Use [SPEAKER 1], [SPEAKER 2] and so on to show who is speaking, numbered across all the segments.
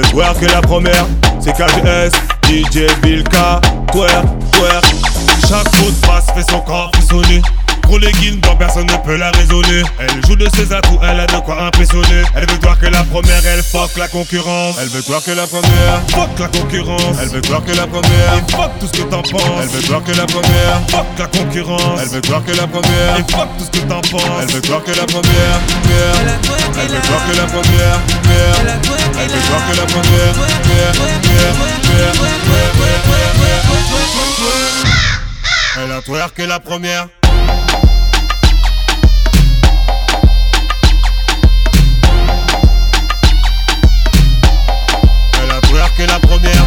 [SPEAKER 1] que la première, c'est KGS, DJ Bilka, twerk, twerk. Chaque coup de passe fait son corps frissonner. Gros legging dont personne ne peut la raisonner. Elle joue de ses atouts, elle a de quoi impressionner. Elle veut voir que la première, elle fuck la concurrence. Elle veut voir que la première, fuck la concurrence. Elle veut voir que la première, et fuck tout ce que t'en penses. Elle veut voir que la première, fuck la concurrence. Elle veut voir que la première, et fuck tout ce que t'en penses. Elle veut voir que la première. Elle veut voir que la première. Elle veut voir que la première. Elle a twerké la première. Twerké la première.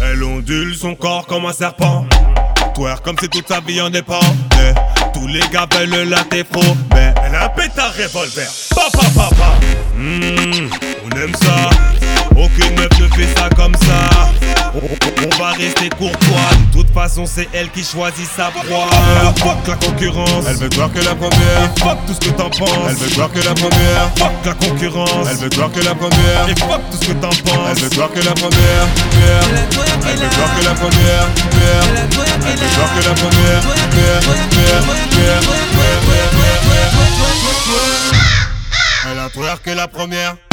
[SPEAKER 1] Elle Elle ondule son corps comme un serpent. Comme si toute sa vie en dépend. Tous les gars veulent la défaut. Mais elle a un pétard revolver. Papa, papa. Hmm, on aime ça. Aucune meuf ne fait ça comme ça. On, va rester courtois. De toute façon, c'est elle qui choisit sa proie. Elle fuck la concurrence. Elle veut voir que la première. Et fuck tout ce que t'en penses. Elle veut voir que la première. Fuck la concurrence. Elle veut voir que la première. Et fuck tout ce que t'en penses. Elle veut voir que la première. Elle veut voir que la première. Elle veut voir que la première. A twerké la première.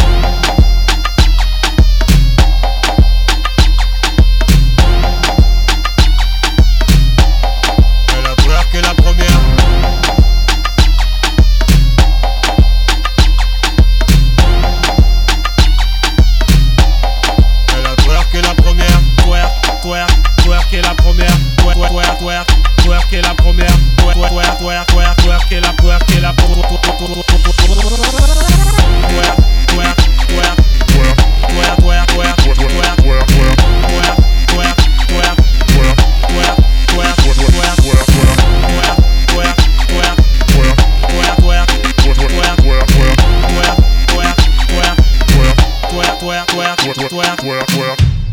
[SPEAKER 1] twerk, twerk, twerk, twerk, twerk, twerk.